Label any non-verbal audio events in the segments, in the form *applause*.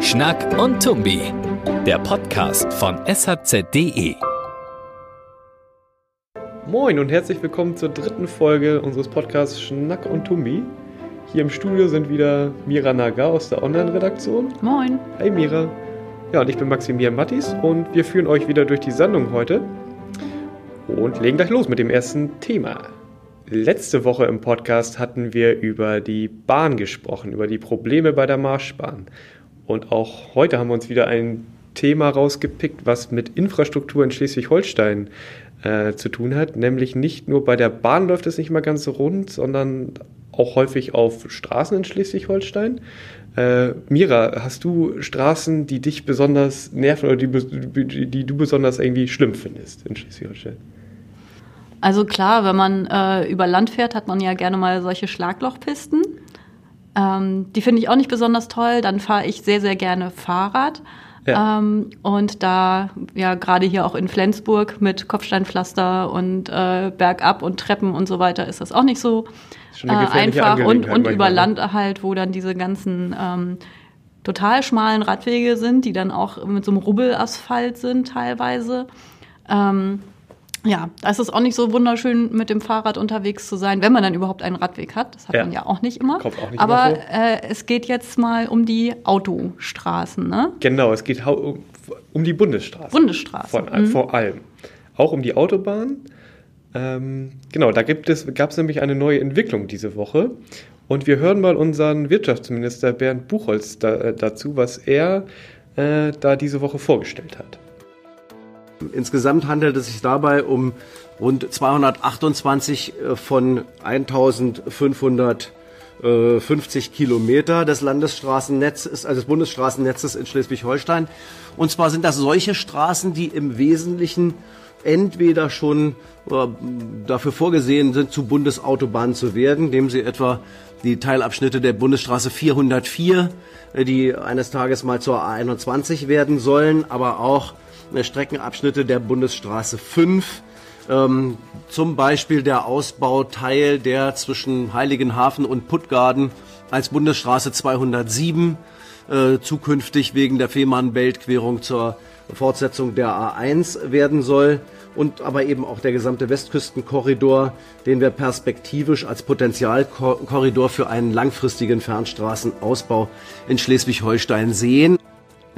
Schnack und Tumbi, der Podcast von shz.de. Moin und herzlich willkommen zur dritten Folge unseres Podcasts Schnack und Tumbi. Hier im Studio sind wieder Mira Naga aus der Online-Redaktion. Moin. Hi Mira. Ja, und ich bin Maximilian Mattis und wir führen euch wieder durch die Sendung heute und legen gleich los mit dem ersten Thema. Letzte Woche im Podcast hatten wir über die Bahn gesprochen, über die Probleme bei der Marschbahn. Und auch heute haben wir uns wieder ein Thema rausgepickt, was mit Infrastruktur in Schleswig-Holstein äh, zu tun hat. Nämlich nicht nur bei der Bahn läuft es nicht mal ganz so rund, sondern auch häufig auf Straßen in Schleswig-Holstein. Äh, Mira, hast du Straßen, die dich besonders nerven oder die, die, die du besonders irgendwie schlimm findest in Schleswig-Holstein? Also klar, wenn man äh, über Land fährt, hat man ja gerne mal solche Schlaglochpisten. Ähm, die finde ich auch nicht besonders toll. Dann fahre ich sehr, sehr gerne Fahrrad. Ja. Ähm, und da, ja, gerade hier auch in Flensburg mit Kopfsteinpflaster und äh, Bergab und Treppen und so weiter ist das auch nicht so äh, einfach. Und, und über ne? Land halt, wo dann diese ganzen ähm, total schmalen Radwege sind, die dann auch mit so einem Rubbelasphalt sind teilweise. Ähm, ja, da ist es auch nicht so wunderschön, mit dem Fahrrad unterwegs zu sein, wenn man dann überhaupt einen Radweg hat. Das hat ja. man ja auch nicht immer. Kommt auch nicht Aber immer äh, es geht jetzt mal um die Autostraßen, ne? Genau, es geht um, um die Bundesstraßen. Bundesstraßen. Von, mhm. Vor allem. Auch um die Autobahn. Ähm, genau, da gab es nämlich eine neue Entwicklung diese Woche. Und wir hören mal unseren Wirtschaftsminister Bernd Buchholz da, äh, dazu, was er äh, da diese Woche vorgestellt hat. Insgesamt handelt es sich dabei um rund 228 äh, von 1550 Kilometer des Landesstraßennetzes, also des Bundesstraßennetzes in Schleswig-Holstein. Und zwar sind das solche Straßen, die im Wesentlichen entweder schon äh, dafür vorgesehen sind, zu Bundesautobahnen zu werden, indem sie etwa die Teilabschnitte der Bundesstraße 404, äh, die eines Tages mal zur A21 werden sollen, aber auch Streckenabschnitte der Bundesstraße 5. Ähm, zum Beispiel der Ausbauteil, der zwischen Heiligenhafen und Puttgarden als Bundesstraße 207 äh, zukünftig wegen der Fehmarnbelt-Querung zur Fortsetzung der A1 werden soll und aber eben auch der gesamte Westküstenkorridor, den wir perspektivisch als Potenzialkorridor für einen langfristigen Fernstraßenausbau in Schleswig-Holstein sehen.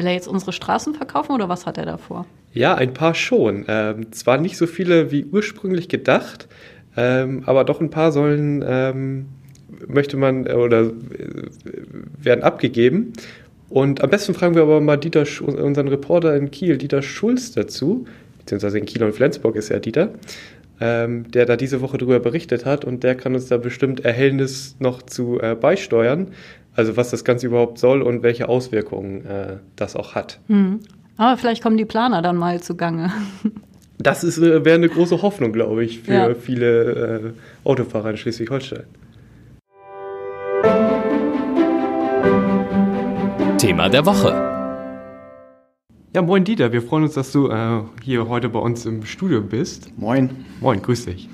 Will er jetzt unsere Straßen verkaufen oder was hat er davor? Ja, ein paar schon. Ähm, zwar nicht so viele wie ursprünglich gedacht, ähm, aber doch ein paar sollen, ähm, möchte man äh, oder äh, werden abgegeben. Und am besten fragen wir aber mal Dieter, unseren Reporter in Kiel, Dieter Schulz dazu, beziehungsweise in Kiel und Flensburg ist ja Dieter, ähm, der da diese Woche darüber berichtet hat und der kann uns da bestimmt Erhellnis noch zu äh, beisteuern. Also was das Ganze überhaupt soll und welche Auswirkungen äh, das auch hat. Mhm. Aber vielleicht kommen die Planer dann mal zugange. *laughs* Das äh, wäre eine große Hoffnung, glaube ich, für ja. viele äh, Autofahrer in Schleswig-Holstein. Thema der Woche. Ja, moin Dieter, wir freuen uns, dass du äh, hier heute bei uns im Studio bist. Moin. Moin, grüß dich.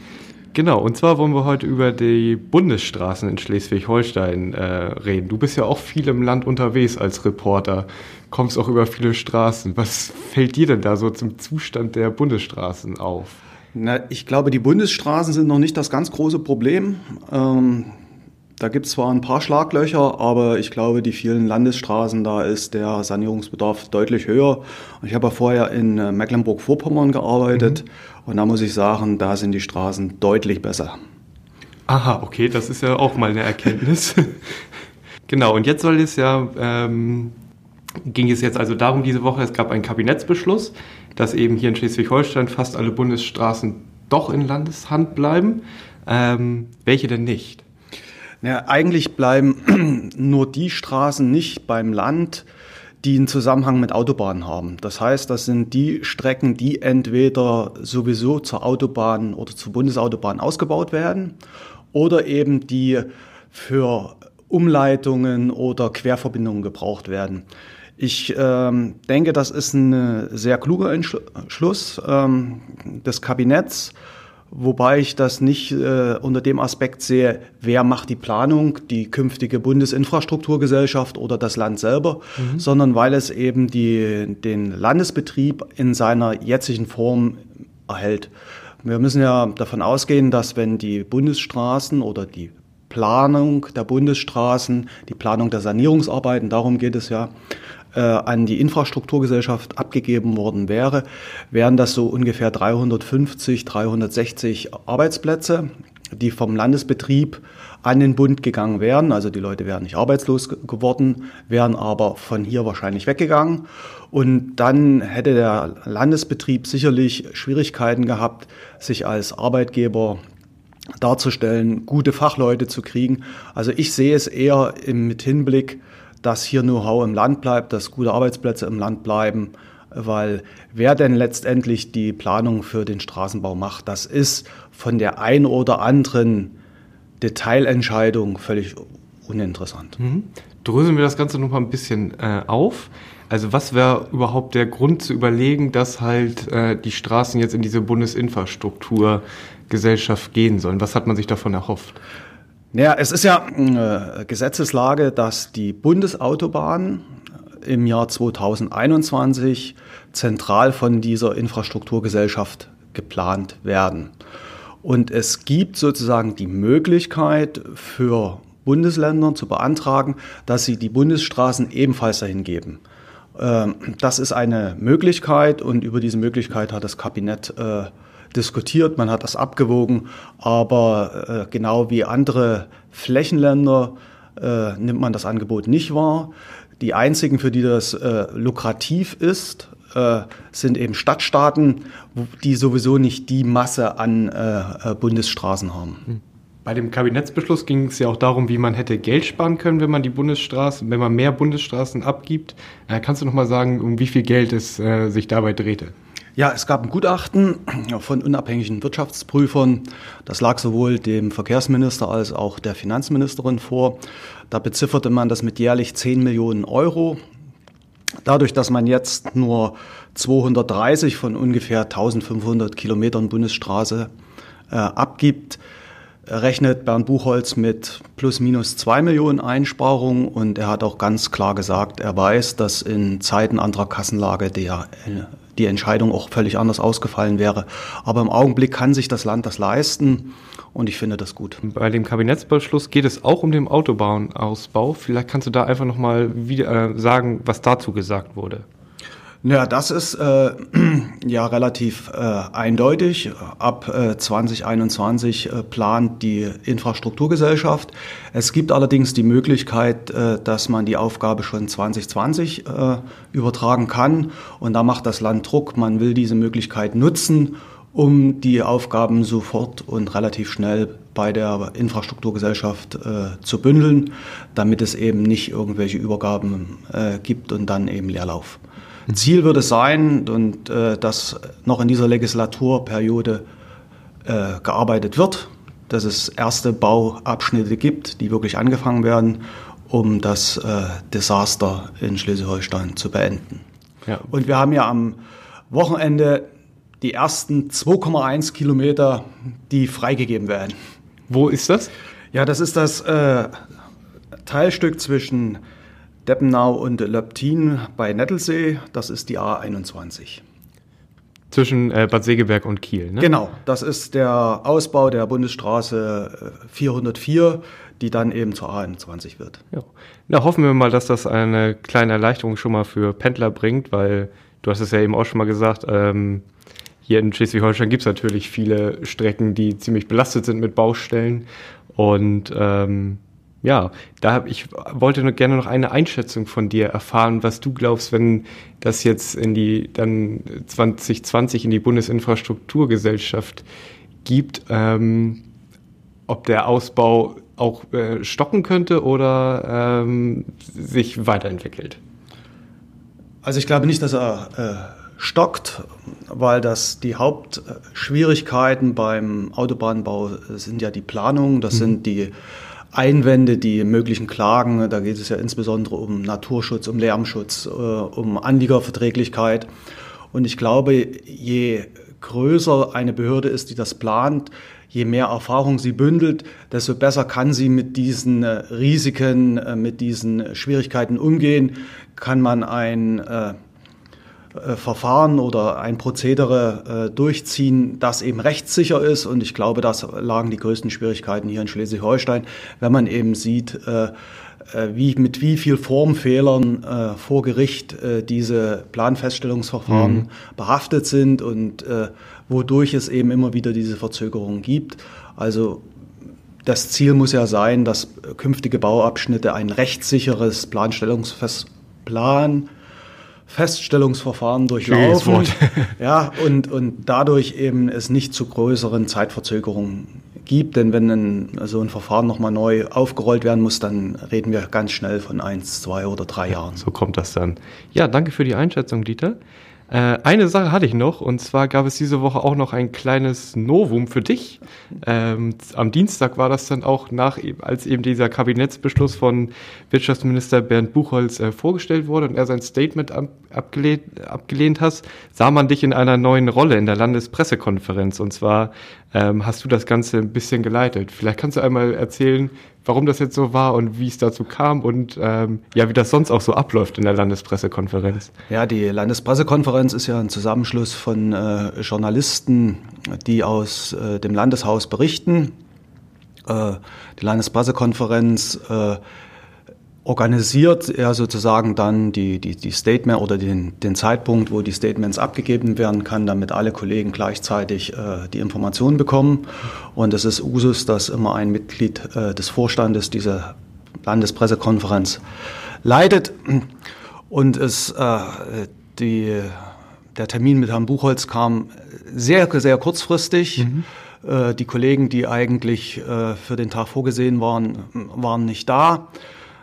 Genau, und zwar wollen wir heute über die Bundesstraßen in Schleswig-Holstein äh, reden. Du bist ja auch viel im Land unterwegs als Reporter, kommst auch über viele Straßen. Was fällt dir denn da so zum Zustand der Bundesstraßen auf? Na, ich glaube, die Bundesstraßen sind noch nicht das ganz große Problem. Ähm, da gibt es zwar ein paar Schlaglöcher, aber ich glaube, die vielen Landesstraßen, da ist der Sanierungsbedarf deutlich höher. Ich habe ja vorher in äh, Mecklenburg-Vorpommern gearbeitet mhm. Und da muss ich sagen, da sind die Straßen deutlich besser. Aha, okay, das ist ja auch mal eine Erkenntnis. *laughs* genau, und jetzt soll es ja, ähm, ging es jetzt also darum diese Woche, es gab einen Kabinettsbeschluss, dass eben hier in Schleswig-Holstein fast alle Bundesstraßen doch in Landeshand bleiben. Ähm, welche denn nicht? Ja, eigentlich bleiben *clears throat* nur die Straßen nicht beim Land, die einen Zusammenhang mit Autobahnen haben. Das heißt, das sind die Strecken, die entweder sowieso zur Autobahn oder zur Bundesautobahn ausgebaut werden oder eben die für Umleitungen oder Querverbindungen gebraucht werden. Ich ähm, denke, das ist ein sehr kluger Entschluss ähm, des Kabinetts wobei ich das nicht äh, unter dem Aspekt sehe, wer macht die Planung, die künftige Bundesinfrastrukturgesellschaft oder das Land selber, mhm. sondern weil es eben die, den Landesbetrieb in seiner jetzigen Form erhält. Wir müssen ja davon ausgehen, dass wenn die Bundesstraßen oder die Planung der Bundesstraßen, die Planung der Sanierungsarbeiten, darum geht es ja, äh, an die Infrastrukturgesellschaft abgegeben worden wäre, wären das so ungefähr 350, 360 Arbeitsplätze, die vom Landesbetrieb an den Bund gegangen wären. Also die Leute wären nicht arbeitslos geworden, wären aber von hier wahrscheinlich weggegangen. Und dann hätte der Landesbetrieb sicherlich Schwierigkeiten gehabt, sich als Arbeitgeber darzustellen, gute Fachleute zu kriegen. Also ich sehe es eher mit Hinblick dass hier Know-how im Land bleibt, dass gute Arbeitsplätze im Land bleiben, weil wer denn letztendlich die Planung für den Straßenbau macht, das ist von der ein oder anderen Detailentscheidung völlig uninteressant. Mhm. Dröseln wir das Ganze noch mal ein bisschen äh, auf. Also was wäre überhaupt der Grund zu überlegen, dass halt äh, die Straßen jetzt in diese Bundesinfrastrukturgesellschaft gehen sollen? Was hat man sich davon erhofft? Naja, es ist ja äh, Gesetzeslage, dass die Bundesautobahnen im Jahr 2021 zentral von dieser Infrastrukturgesellschaft geplant werden. Und es gibt sozusagen die Möglichkeit für Bundesländer zu beantragen, dass sie die Bundesstraßen ebenfalls dahin geben. Ähm, das ist eine Möglichkeit und über diese Möglichkeit hat das Kabinett äh, diskutiert, man hat das abgewogen, aber äh, genau wie andere Flächenländer äh, nimmt man das Angebot nicht wahr. Die einzigen, für die das äh, lukrativ ist, äh, sind eben Stadtstaaten, die sowieso nicht die Masse an äh, äh, Bundesstraßen haben. Hm. Bei dem Kabinettsbeschluss ging es ja auch darum, wie man hätte Geld sparen können, wenn man die Bundesstraßen, wenn man mehr Bundesstraßen abgibt. kannst du noch mal sagen, um wie viel Geld es sich dabei drehte? Ja, es gab ein Gutachten von unabhängigen Wirtschaftsprüfern. Das lag sowohl dem Verkehrsminister als auch der Finanzministerin vor. Da bezifferte man das mit jährlich 10 Millionen Euro. Dadurch, dass man jetzt nur 230 von ungefähr 1500 Kilometern Bundesstraße äh, abgibt, rechnet Bernd Buchholz mit plus minus zwei Millionen Einsparungen und er hat auch ganz klar gesagt, er weiß, dass in Zeiten anderer Kassenlage der die Entscheidung auch völlig anders ausgefallen wäre. Aber im Augenblick kann sich das Land das leisten und ich finde das gut. Bei dem Kabinettsbeschluss geht es auch um den Autobahnausbau. Vielleicht kannst du da einfach nochmal wieder äh, sagen, was dazu gesagt wurde. Ja, das ist äh, *clears throat* ja relativ äh, eindeutig. Ab äh, 2021 äh, plant die Infrastrukturgesellschaft. Es gibt allerdings die Möglichkeit, äh, dass man die Aufgabe schon 2020 äh, übertragen kann. Und da macht das Land Druck. Man will diese Möglichkeit nutzen, um die Aufgaben sofort und relativ schnell bei der Infrastrukturgesellschaft äh, zu bündeln, damit es eben nicht irgendwelche Übergaben äh, gibt und dann eben Leerlauf. Ziel wird es sein, und äh, dass noch in dieser Legislaturperiode äh, gearbeitet wird, dass es erste Bauabschnitte gibt, die wirklich angefangen werden, um das äh, Desaster in Schleswig-Holstein zu beenden. Ja. Und wir haben ja am Wochenende die ersten 2,1 Kilometer, die freigegeben werden. Wo ist das? Ja, das ist das äh, Teilstück zwischen Deppenau und Löptin bei Nettelsee, das ist die A21. Zwischen äh, Bad Segeberg und Kiel, ne? Genau, das ist der Ausbau der Bundesstraße 404, äh, die dann eben zur A21 wird. Ja. Na, hoffen wir mal, dass das eine kleine Erleichterung schon mal für Pendler bringt, weil du hast es ja eben auch schon mal gesagt, ähm, hier in Schleswig-Holstein gibt es natürlich viele Strecken, die ziemlich belastet sind mit Baustellen und ähm, ja, da ich wollte nur gerne noch eine Einschätzung von dir erfahren, was du glaubst, wenn das jetzt in die dann 2020 in die Bundesinfrastrukturgesellschaft gibt, ähm, ob der Ausbau auch äh, stocken könnte oder ähm, sich weiterentwickelt. Also ich glaube nicht, dass er äh, stockt, weil das die Hauptschwierigkeiten beim Autobahnbau sind ja die Planung, das mhm. sind die Einwände, die möglichen Klagen, da geht es ja insbesondere um Naturschutz, um Lärmschutz, äh, um Anliegerverträglichkeit. Und ich glaube, je größer eine Behörde ist, die das plant, je mehr Erfahrung sie bündelt, desto besser kann sie mit diesen äh, Risiken, äh, mit diesen Schwierigkeiten umgehen. Kann man ein äh, Verfahren oder ein Prozedere äh, durchziehen, das eben rechtssicher ist. Und ich glaube, das lagen die größten Schwierigkeiten hier in Schleswig-Holstein, wenn man eben sieht, äh, wie, mit wie viel Formfehlern äh, vor Gericht äh, diese Planfeststellungsverfahren mhm. behaftet sind und äh, wodurch es eben immer wieder diese Verzögerungen gibt. Also das Ziel muss ja sein, dass künftige Bauabschnitte ein rechtssicheres Planstellungsplan Feststellungsverfahren durchlaufen. *laughs* ja, und, und dadurch eben es nicht zu größeren Zeitverzögerungen gibt. Denn wenn ein, so ein Verfahren nochmal neu aufgerollt werden muss, dann reden wir ganz schnell von eins, zwei oder drei Jahren. So kommt das dann. Ja, danke für die Einschätzung, Dieter. Äh, eine Sache hatte ich noch, und zwar gab es diese Woche auch noch ein kleines Novum für dich. Ähm, am Dienstag war das dann auch nach, als eben dieser Kabinettsbeschluss von Wirtschaftsminister Bernd Buchholz äh, vorgestellt wurde und er sein Statement ab, abgelehnt, abgelehnt hat, sah man dich in einer neuen Rolle in der Landespressekonferenz. Und zwar ähm, hast du das Ganze ein bisschen geleitet. Vielleicht kannst du einmal erzählen, warum das jetzt so war und wie es dazu kam und ähm, ja, wie das sonst auch so abläuft in der Landespressekonferenz. Ja, die Landespressekonferenz ist ja ein Zusammenschluss von äh, Journalisten, die aus äh, dem Landeshaus berichten. Äh, die Landespressekonferenz äh, organisiert er sozusagen dann die, die, die Statement oder den, den Zeitpunkt, wo die Statements abgegeben werden kann, damit alle Kollegen gleichzeitig äh, die Informationen bekommen. Und es ist Usus, dass immer ein Mitglied äh, des Vorstandes dieser Landespressekonferenz leitet. Und es, äh, die, der Termin mit Herrn Buchholz kam sehr, sehr kurzfristig. Mhm. Äh, die Kollegen, die eigentlich äh, für den Tag vorgesehen waren, waren nicht da.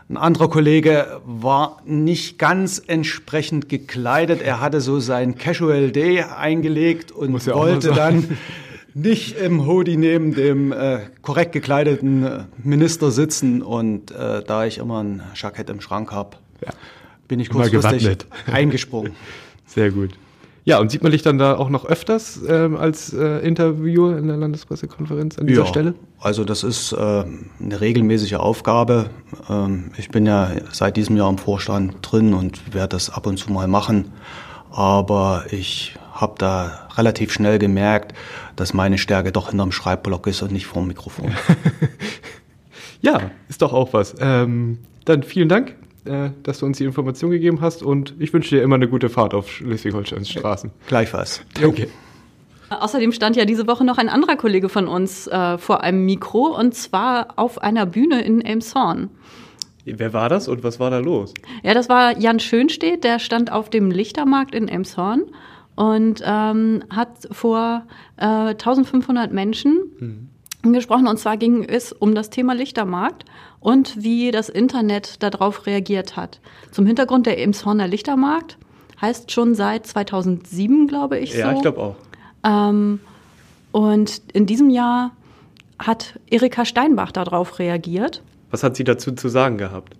Ein anderer Kollege war nicht ganz entsprechend gekleidet. Er hatte so sein Casual Day eingelegt und ja wollte dann *laughs* nicht im Hoodie neben dem äh, korrekt gekleideten äh, Minister sitzen. Und äh, da ich immer ein Jackett im Schrank habe, ja. Bin ich kurzfristig *laughs* eingesprungen. Sehr gut. Ja, und sieht man dich dann da auch noch öfters ähm, als äh, Interviewer in der Landespressekonferenz an dieser ja, Stelle? Also das ist äh, eine regelmäßige Aufgabe. Ähm, ich bin ja seit diesem Jahr im Vorstand drin und werde das ab und zu mal machen. Aber ich habe da relativ schnell gemerkt, dass meine Stärke doch hinterm Schreibblock ist und nicht vorm Mikrofon. *laughs* ja, ist doch auch was. Ähm, dann vielen Dank äh, dass du uns die Information gegeben hast und ich wünsche dir immer eine gute Fahrt auf Schleswig-Holsteins Straßen. Gleichfalls. Okay. Außerdem stand ja diese Woche noch ein anderer Kollege von uns äh, vor einem Mikro und zwar auf einer Bühne in Elmshorn. Wer war das und was war da los? Ja, das war Jan Schönstedt, der stand auf dem Lichtermarkt in Elmshorn und ähm, hat vor äh, 1500 Menschen mhm. gesprochen. Und zwar ging es um das Thema Lichtermarkt und wie das Internet darauf reagiert hat. Zum Hintergrund der Emshorner Lichtermarkt heißt schon seit 2007, glaube ich. Ja, so. ich glaube auch. Ähm, und in diesem Jahr hat Erika Steinbach darauf reagiert. Was hat sie dazu zu sagen gehabt?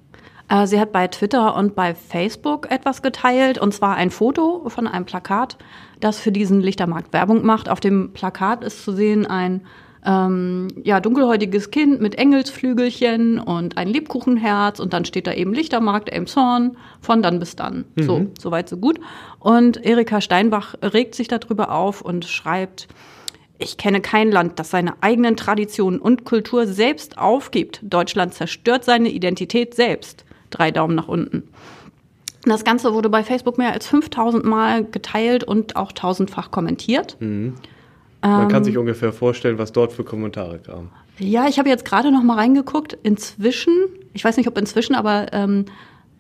Äh, sie hat bei Twitter und bei Facebook etwas geteilt, und zwar ein Foto von einem Plakat, das für diesen Lichtermarkt Werbung macht. Auf dem Plakat ist zu sehen ein ähm, ja, dunkelhäutiges Kind mit Engelsflügelchen und ein Lebkuchenherz und dann steht da eben Lichtermarkt Elmshorn von dann bis dann. Mhm. So, soweit so gut. Und Erika Steinbach regt sich darüber auf und schreibt, ich kenne kein Land, das seine eigenen Traditionen und Kultur selbst aufgibt. Deutschland zerstört seine Identität selbst. Drei Daumen nach unten. Das Ganze wurde bei Facebook mehr als 5000 Mal geteilt und auch tausendfach kommentiert. Mhm. Man kann ähm, sich ungefähr vorstellen, was dort für Kommentare kamen. Ja, ich habe jetzt gerade noch mal reingeguckt. Inzwischen, ich weiß nicht, ob inzwischen, aber ähm,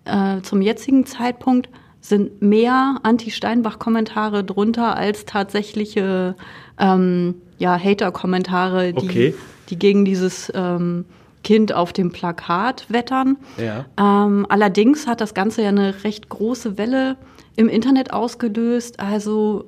äh, zum jetzigen Zeitpunkt sind mehr Anti-Steinbach-Kommentare drunter als tatsächliche ähm, ja, Hater-Kommentare, die, okay. die gegen dieses ähm, Kind auf dem Plakat wettern. Ja. Ähm, allerdings hat das Ganze ja eine recht große Welle im Internet ausgelöst. Also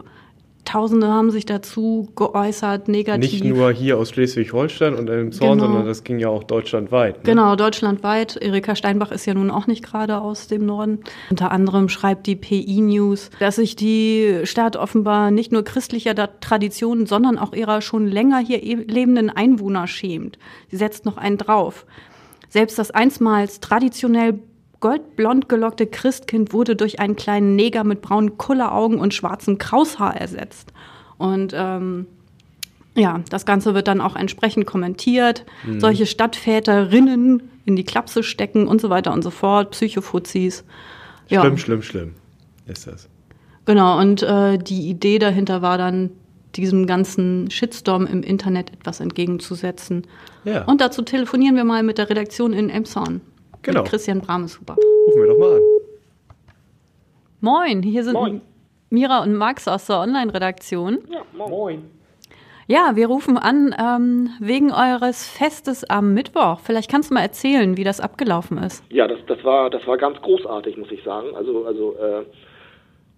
Tausende haben sich dazu geäußert, negativ. Nicht nur hier aus Schleswig-Holstein und im Zorn, Genau. sondern das ging ja auch deutschlandweit. Ne? Genau, deutschlandweit. Erika Steinbach ist ja nun auch nicht gerade aus dem Norden. Unter anderem schreibt die PI News, dass sich die Stadt offenbar nicht nur christlicher Traditionen, sondern auch ihrer schon länger hier e- lebenden Einwohner schämt. Sie setzt noch einen drauf. Selbst das einstmals traditionell goldblond gelockte Christkind wurde durch einen kleinen Neger mit braunen Kulleraugen und schwarzem Kraushaar ersetzt. Und ähm, ja, das Ganze wird dann auch entsprechend kommentiert. Solche Stadtväterinnen in die Klapse stecken und so weiter und so fort, Psychofuzis. Ja, Schlimm, schlimm, schlimm ist das. genau. Und äh, die Idee dahinter war dann, diesem ganzen Shitstorm im Internet etwas entgegenzusetzen. Ja. Und dazu telefonieren wir mal mit der Redaktion in Elmshorn. Genau. Mit Christian Brameshuber. Rufen wir doch mal an. Moin, hier sind Moin. Mira und Max aus der Online-Redaktion. Ja, moin. Ja, wir rufen an ähm, wegen eures Festes am Mittwoch. Vielleicht kannst du mal erzählen, wie das abgelaufen ist. Ja, das, das, war, das war ganz großartig, muss ich sagen. Also, also äh,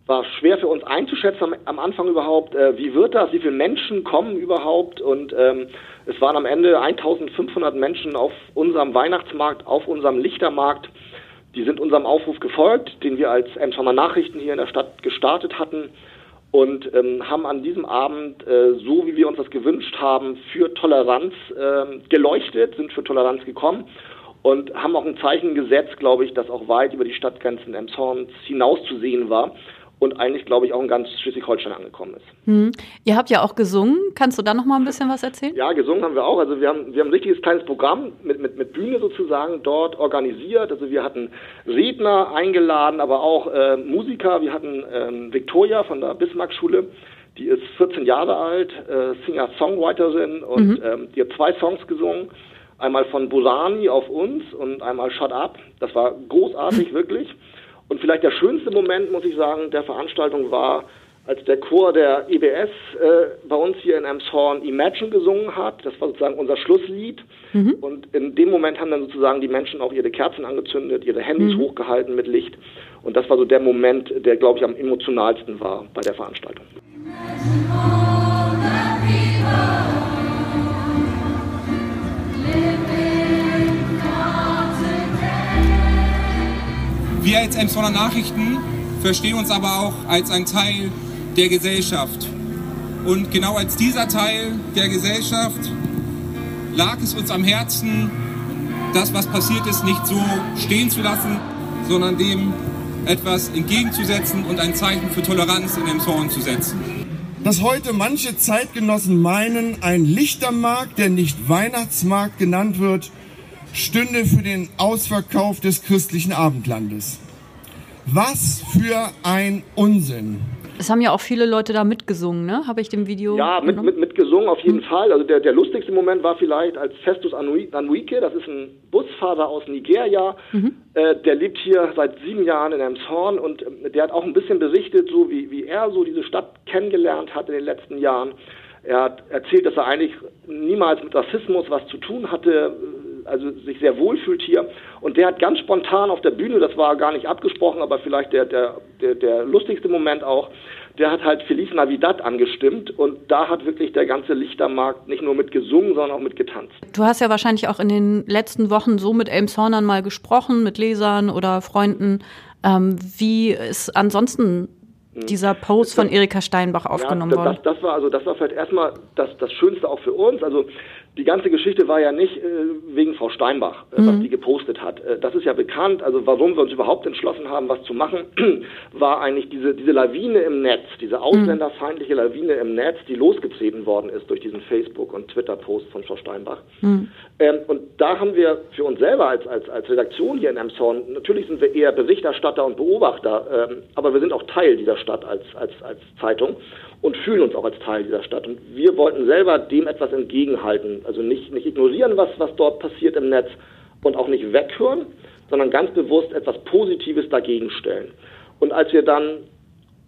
war schwer für uns einzuschätzen am, am Anfang überhaupt, äh, wie wird das, wie viele Menschen kommen überhaupt. Und ähm, es waren am Ende 1500 Menschen auf unserem Weihnachtsmarkt, auf unserem Lichtermarkt. Die sind unserem Aufruf gefolgt, den wir als Emsonner Nachrichten hier in der Stadt gestartet hatten und ähm, haben an diesem Abend, äh, so wie wir uns das gewünscht haben, für Toleranz ähm, geleuchtet, sind für Toleranz gekommen und haben auch ein Zeichen gesetzt, glaube ich, das auch weit über die Stadtgrenzen Emshorns hinaus zu sehen war und eigentlich, glaube ich, auch in ganz Schleswig-Holstein angekommen ist. Hm. Ihr habt ja auch gesungen. Kannst du da noch mal ein bisschen was erzählen? Ja, gesungen haben wir auch. Also wir haben, wir haben ein richtiges kleines Programm mit, mit, mit Bühne sozusagen dort organisiert. Also wir hatten Redner eingeladen, aber auch äh, Musiker. Wir hatten ähm, Victoria von der Bismarck-Schule, die ist 14 Jahre alt, äh, Singer-Songwriterin und ähm, die hat zwei Songs gesungen. Einmal von Bosani auf uns und einmal Shut Up. Das war großartig, *laughs* wirklich. Und vielleicht der schönste Moment, muss ich sagen, der Veranstaltung war, als der Chor der EBS äh, bei uns hier in Elmshorn Imagine gesungen hat. Das war sozusagen unser Schlusslied. Und in dem Moment haben dann sozusagen die Menschen auch ihre Kerzen angezündet, ihre Handys hochgehalten mit Licht. Und das war so der Moment, der, glaube ich, am emotionalsten war bei der Veranstaltung. Wir als Emsonner Nachrichten verstehen uns aber auch als ein Teil der Gesellschaft. Und genau als dieser Teil der Gesellschaft lag es uns am Herzen, das, was passiert ist, nicht so stehen zu lassen, sondern dem etwas entgegenzusetzen und ein Zeichen für Toleranz in Emshorn zu setzen. dass heute manche Zeitgenossen meinen, ein Lichtermarkt, der nicht Weihnachtsmarkt genannt wird, stünde für den Ausverkauf des christlichen Abendlandes. Was für ein Unsinn. Es haben ja auch viele Leute da mitgesungen, ne? Habe ich dem Video. Ja, mit, mit, mit gesungen auf jeden Fall. Also der, der lustigste Moment war vielleicht als Festus Anui- Anuike, das ist ein Busfahrer aus Nigeria, äh, der lebt hier seit sieben Jahren in Elmshorn und ähm, der hat auch ein bisschen berichtet, so wie, wie er so diese Stadt kennengelernt hat in den letzten Jahren. Er hat erzählt, dass er eigentlich niemals mit Rassismus was zu tun hatte, äh, also sich sehr wohl fühlt hier. Und der hat ganz spontan auf der Bühne, das war gar nicht abgesprochen, aber vielleicht der, der, der, der lustigste Moment auch, der hat halt Feliz Navidad angestimmt und da hat wirklich der ganze Lichtermarkt nicht nur mit gesungen, sondern auch mit getanzt. Du hast ja wahrscheinlich auch in den letzten Wochen so mit Elmshornern mal gesprochen, mit Lesern oder Freunden. Ähm, wie ist ansonsten dieser Post von Erika Steinbach aufgenommen Hm. ja, worden? das, das war also das war vielleicht erstmal das, das Schönste auch für uns. Also die ganze Geschichte war ja nicht äh, wegen Frau Steinbach, äh, was die gepostet hat. Äh, das ist ja bekannt. Also warum wir uns überhaupt entschlossen haben, was zu machen, *clears throat* war eigentlich diese diese Lawine im Netz, diese ausländerfeindliche Lawine im Netz, die losgetreten worden ist durch diesen Facebook und Twitter Post von Frau Steinbach. Ähm, und da haben wir für uns selber als als als Redaktion hier in Emshorn natürlich sind wir eher Berichterstatter und Beobachter, ähm, aber wir sind auch Teil dieser Stadt als als als Zeitung und fühlen uns auch als Teil dieser Stadt. Und wir wollten selber dem etwas entgegenhalten. Also nicht, nicht ignorieren, was, was dort passiert im Netz und auch nicht weghören, sondern ganz bewusst etwas Positives dagegen stellen. Und als wir dann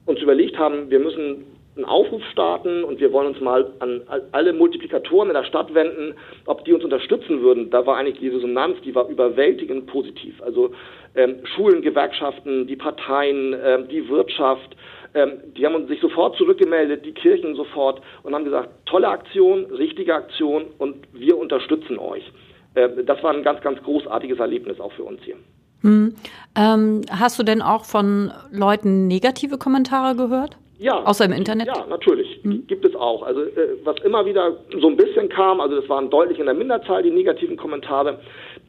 uns überlegt haben, wir müssen einen Aufruf starten und wir wollen uns mal an all- alle Multiplikatoren in der Stadt wenden, ob die uns unterstützen würden. Da war eigentlich die Resonanz, die war überwältigend positiv. Also ähm, Schulen, Gewerkschaften, die Parteien, ähm, die Wirtschaft, Ähm, die haben sich sofort zurückgemeldet, die Kirchen sofort und haben gesagt, tolle Aktion, richtige Aktion und wir unterstützen euch. Äh, das war ein ganz, ganz großartiges Erlebnis auch für uns hier. Hm. Ähm, hast du denn auch von Leuten negative Kommentare gehört? Ja. Außer im Internet? Ja, natürlich. Mhm. Gibt es auch. Also äh, was immer wieder so ein bisschen kam, also das waren deutlich in der Minderzahl, die negativen Kommentare,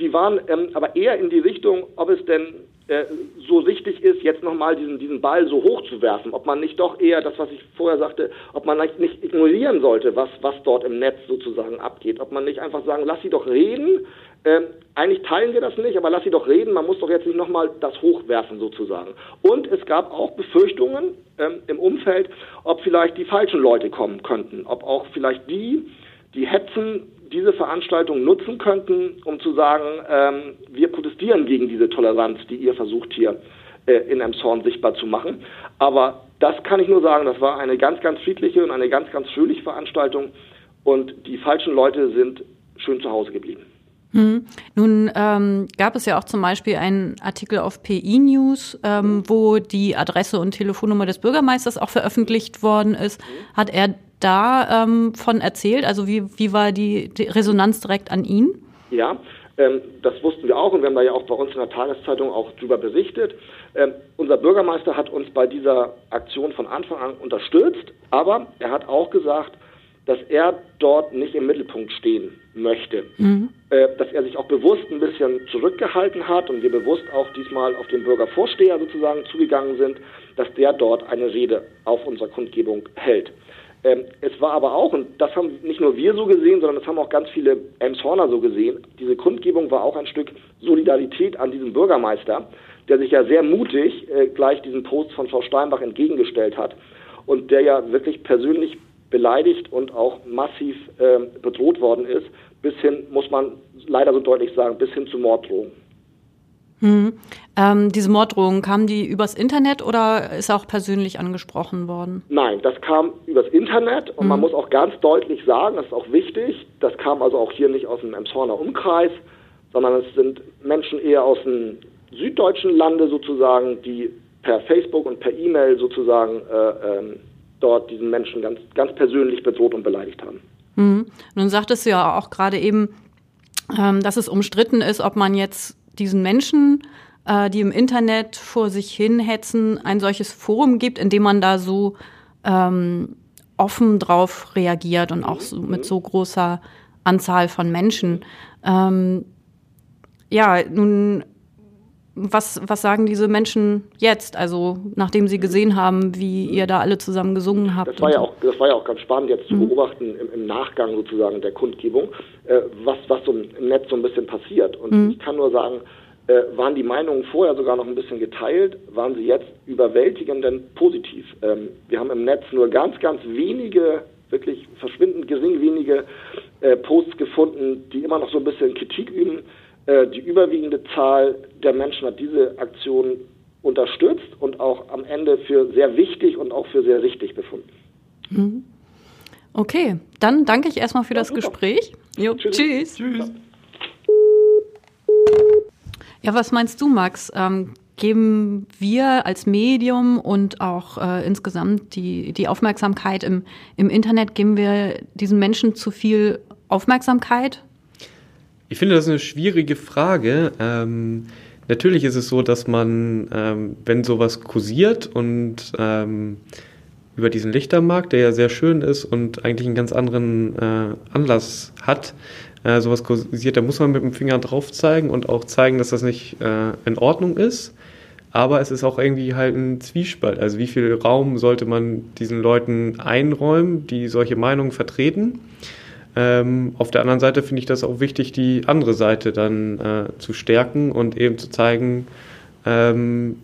die waren ähm, aber eher in die Richtung, ob es denn äh, so richtig ist, jetzt nochmal diesen, diesen Ball so hoch zu werfen, ob man nicht doch eher das, was ich vorher sagte, ob man nicht ignorieren sollte, was, was dort im Netz sozusagen abgeht, ob man nicht einfach sagen, lass sie doch reden, ähm, eigentlich teilen wir das nicht, aber lass sie doch reden, man muss doch jetzt nicht nochmal das hochwerfen sozusagen. Und es gab auch Befürchtungen ähm, im Umfeld, ob vielleicht die falschen Leute kommen könnten, ob auch vielleicht die, die hetzen, diese Veranstaltung nutzen könnten, um zu sagen, ähm, wir protestieren gegen diese Toleranz, die ihr versucht hier äh, in Emshorn sichtbar zu machen. Aber das kann ich nur sagen, das war eine ganz, ganz friedliche und eine ganz, ganz fröhliche Veranstaltung und die falschen Leute sind schön zu Hause geblieben. Hm. Nun ähm, gab es ja auch zum Beispiel einen Artikel auf PI News, ähm, wo die Adresse und Telefonnummer des Bürgermeisters auch veröffentlicht worden ist. Hat er da ähm, von erzählt? Also wie, wie war die, die Resonanz direkt an ihn? Ja, ähm, das wussten wir auch und wir haben da ja auch bei uns in der Tageszeitung auch drüber berichtet. Ähm, unser Bürgermeister hat uns bei dieser Aktion von Anfang an unterstützt, aber er hat auch gesagt, dass er dort nicht im Mittelpunkt stehen möchte. Mhm. Äh, dass er sich auch bewusst ein bisschen zurückgehalten hat und wir bewusst auch diesmal auf den Bürgervorsteher sozusagen zugegangen sind, dass der dort eine Rede auf unserer Kundgebung hält. Ähm, es war aber auch, und das haben nicht nur wir so gesehen, sondern das haben auch ganz viele Elmshorner so gesehen, diese Kundgebung war auch ein Stück Solidarität an diesem Bürgermeister, der sich ja sehr mutig äh, gleich diesem Post von Frau Steinbach entgegengestellt hat und der ja wirklich persönlich beleidigt und auch massiv äh, bedroht worden ist, bis hin, muss man leider so deutlich sagen, bis hin zu Morddrohungen. Hm. Ähm, diese Morddrohungen, kamen die übers Internet oder ist auch persönlich angesprochen worden? Nein, das kam übers Internet und hm. man muss auch ganz deutlich sagen, das ist auch wichtig, das kam also auch hier nicht aus dem Emshorner Umkreis, sondern es sind Menschen eher aus dem süddeutschen Lande sozusagen, die per Facebook und per E-Mail sozusagen äh, ähm, dort diesen Menschen ganz, ganz persönlich bedroht und beleidigt haben. Mhm. Nun sagtest du ja auch gerade eben, ähm, dass es umstritten ist, ob man jetzt diesen Menschen, äh, die im Internet vor sich hinhetzen, ein solches Forum gibt, in dem man da so ähm, offen drauf reagiert und auch so, mit so großer Anzahl von Menschen. Ähm, ja, nun was, was sagen diese Menschen jetzt, also nachdem sie gesehen haben, wie ihr da alle zusammen gesungen habt? Das war, ja, auch, das war ja auch ganz spannend jetzt zu mhm. beobachten im, im, Nachgang sozusagen der Kundgebung, äh, was, was so im Netz so ein bisschen passiert. Und mhm. ich kann nur sagen, äh, waren die Meinungen vorher sogar noch ein bisschen geteilt, waren sie jetzt überwältigend positiv. Ähm, wir haben im Netz nur ganz, ganz wenige, wirklich verschwindend gering wenige äh, Posts gefunden, die immer noch so ein bisschen Kritik üben die überwiegende Zahl der Menschen hat diese Aktion unterstützt und auch am Ende für sehr wichtig und auch für sehr richtig befunden. Mhm. Okay, dann danke ich erstmal für ja, das super. Gespräch. Jo, tschüss. Tschüss. tschüss. Ja, was meinst du, Max? Ähm, geben wir als Medium und auch äh, insgesamt die, die Aufmerksamkeit im, im Internet, geben wir diesen Menschen zu viel Aufmerksamkeit? Ich finde das eine schwierige Frage. Ähm, natürlich ist es so, dass man, ähm, wenn sowas kursiert und ähm, über diesen Lichtermarkt, der ja sehr schön ist und eigentlich einen ganz anderen äh, Anlass hat, äh, sowas kursiert, da muss man mit dem Finger drauf zeigen und auch zeigen, dass das nicht äh, in Ordnung ist. Aber es ist auch irgendwie halt ein Zwiespalt. Also wie viel Raum sollte man diesen Leuten einräumen, die solche Meinungen vertreten? Ähm, auf der anderen Seite finde ich das auch wichtig, die andere Seite dann äh, zu stärken und eben zu zeigen, ähm,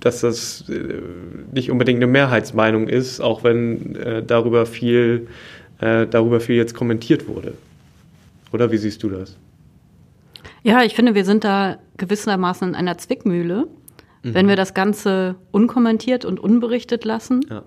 dass das äh, nicht unbedingt eine Mehrheitsmeinung ist, auch wenn äh, darüber viel äh, darüber viel jetzt kommentiert wurde. Oder wie siehst du das? Ja, ich finde, wir sind da gewissermaßen in einer Zwickmühle. Mhm. Wenn wir das Ganze unkommentiert und unberichtet lassen, ja.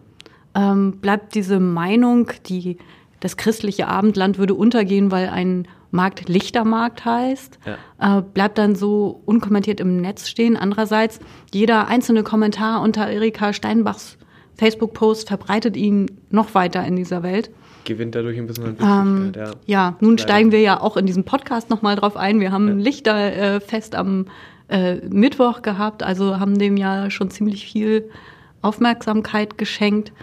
ähm, bleibt diese Meinung, die das christliche Abendland würde untergehen, weil ein Markt Lichtermarkt heißt, ja. äh, bleibt dann so unkommentiert im Netz stehen. Andererseits, jeder einzelne Kommentar unter Erika Steinbachs Facebook-Post verbreitet ihn noch weiter in dieser Welt. Gewinnt dadurch ein bisschen an Ähm, Wichtigkeit, ja. nun Leider. steigen wir ja auch in diesem Podcast nochmal drauf ein. Wir haben ein Lichterfest am äh, Mittwoch gehabt, also haben dem ja schon ziemlich viel Aufmerksamkeit geschenkt.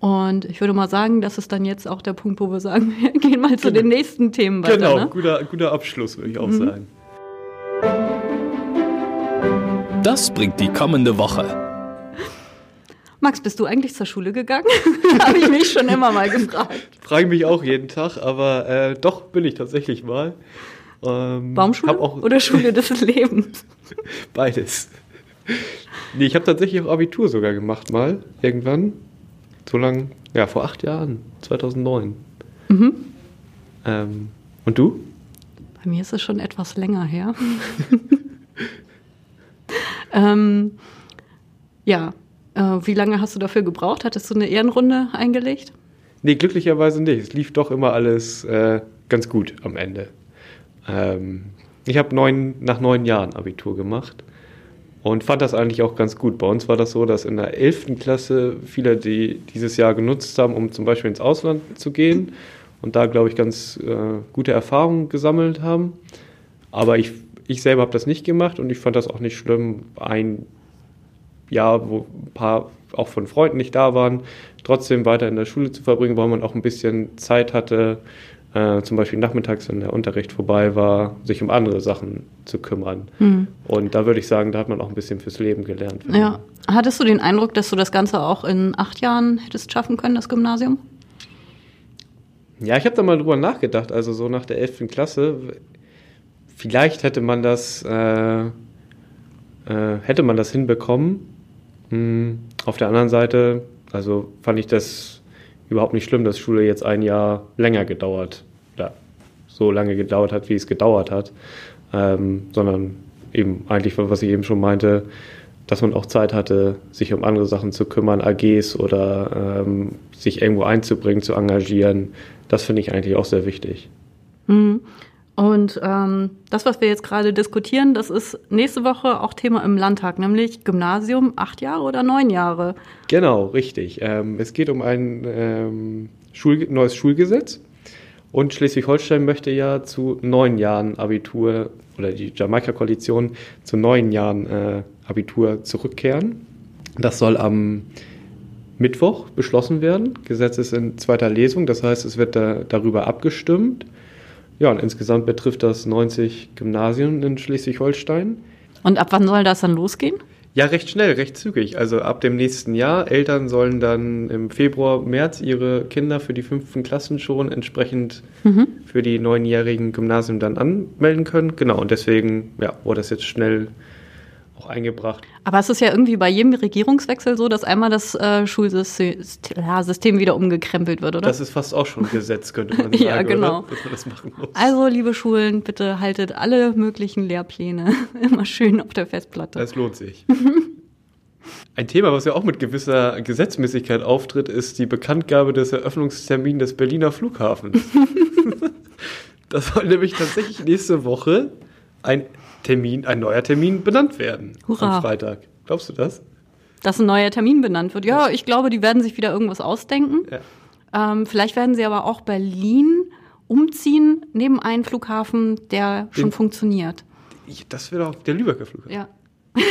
Und ich würde mal sagen, das ist dann jetzt auch der Punkt, wo wir sagen, *laughs* wir gehen mal zu den nächsten Themen weiter. Genau, Ne? guter, guter Abschluss, würde ich Mhm. auch sagen. Das bringt die kommende Woche. Max, bist du eigentlich zur Schule gegangen? *laughs* Habe ich mich schon immer mal gefragt. Frage mich auch jeden Tag, aber äh, doch bin ich tatsächlich mal. Ähm, Baumschule oder Schule des *laughs* Lebens? beides. Nee, ich habe tatsächlich auch Abitur sogar gemacht mal, irgendwann. So lang, ja, vor acht Jahren, 2009. Mhm. Ähm, und du? Bei mir ist es schon etwas länger her. *laughs* ähm, ja, äh, wie lange hast du dafür gebraucht? Hattest du eine Ehrenrunde eingelegt? Nee, glücklicherweise nicht. Es lief doch immer alles äh, ganz gut am Ende. Ähm, ich habe neun, nach neun Jahren Abitur gemacht und fand das eigentlich auch ganz gut. Bei uns war das so, dass in der 11. Klasse viele, die dieses Jahr genutzt haben, um zum Beispiel ins Ausland zu gehen und da, glaube ich, ganz äh, gute Erfahrungen gesammelt haben. Aber ich, ich selber habe das nicht gemacht und ich fand das auch nicht schlimm, ein Jahr, wo ein paar auch von Freunden nicht da waren, trotzdem weiter in der Schule zu verbringen, weil man auch ein bisschen Zeit hatte, äh, zum Beispiel nachmittags, wenn der Unterricht vorbei war, sich um andere Sachen zu kümmern. Und da würde ich sagen, da hat man auch ein bisschen fürs Leben gelernt. Ja. Hattest du den Eindruck, dass du das Ganze auch in acht Jahren hättest schaffen können, das Gymnasium? Ja, ich habe da mal drüber nachgedacht, also so nach der 11. Klasse, vielleicht hätte man das, äh, äh, hätte man das hinbekommen. Hm, auf der anderen Seite, also fand ich das überhaupt nicht schlimm, dass Schule jetzt ein Jahr länger gedauert, oder so lange gedauert hat, wie es gedauert hat, ähm, sondern eben eigentlich, was ich eben schon meinte, dass man auch Zeit hatte, sich um andere Sachen zu kümmern, AGs oder ähm, sich irgendwo einzubringen, zu engagieren. Das finde ich eigentlich auch sehr wichtig. Und ähm, das, was wir jetzt gerade diskutieren, das ist nächste Woche auch Thema im Landtag, nämlich Gymnasium acht Jahre oder neun Jahre. Genau, richtig. Ähm, es geht um ein ähm, Schul neues Schulgesetz. Und Schleswig-Holstein möchte ja zu neun Jahren Abitur oder die Jamaika-Koalition zu neun Jahren äh, Abitur zurückkehren. Das soll am Mittwoch beschlossen werden. Gesetz ist in zweiter Lesung, das heißt, es wird da, darüber abgestimmt. Ja, und insgesamt betrifft das 90 Gymnasien in Schleswig-Holstein. Und ab wann soll das dann losgehen? Ja, recht schnell, recht zügig. Also ab dem nächsten Jahr. Eltern sollen dann im Februar, März ihre Kinder für die fünften Klassen schon entsprechend für die neunjährigen Gymnasien dann anmelden können. Genau, und deswegen ja, wurde das jetzt schnell auch eingebracht. Aber es ist ja irgendwie bei jedem Regierungswechsel so, dass einmal das äh, Schulsystem wieder umgekrempelt wird, oder? Das ist fast auch schon Gesetz, könnte man *laughs* sagen. Ja, genau. Oder? Dass man das machen muss. also, liebe Schulen, bitte haltet alle möglichen Lehrpläne *laughs* immer schön auf der Festplatte. Das lohnt sich. *laughs* Ein Thema, was ja auch mit gewisser Gesetzmäßigkeit auftritt, ist die Bekanntgabe des Eröffnungstermins des Berliner Flughafens. das soll nämlich tatsächlich nächste Woche ein Termin, ein neuer Termin benannt werden. Hurra. Am Freitag. Glaubst du das? Dass ein neuer Termin benannt wird. Ja, ich glaube, die werden sich wieder irgendwas ausdenken. Ja. Ähm, vielleicht werden sie aber auch Berlin umziehen neben einen Flughafen, der schon Den- funktioniert. Das wäre doch der Lübecker Flughafen. Ja. *laughs*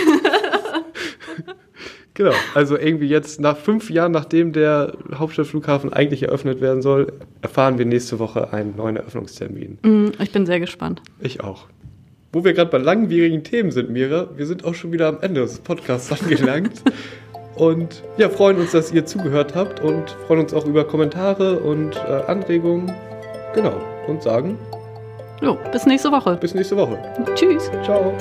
Genau. Also irgendwie jetzt nach fünf Jahren, nachdem der Hauptstadtflughafen eigentlich eröffnet werden soll, erfahren wir nächste Woche einen neuen Eröffnungstermin. Mm, Ich bin sehr gespannt. Ich auch. Wo wir gerade bei langwierigen Themen sind, Mira, wir sind auch schon wieder am Ende des Podcasts *laughs* angelangt. und ja, freuen uns, dass ihr zugehört habt und freuen uns auch über Kommentare und äh, Anregungen. Genau. Und sagen Jo, bis nächste Woche. bis nächste Woche. Tschüss. Ciao.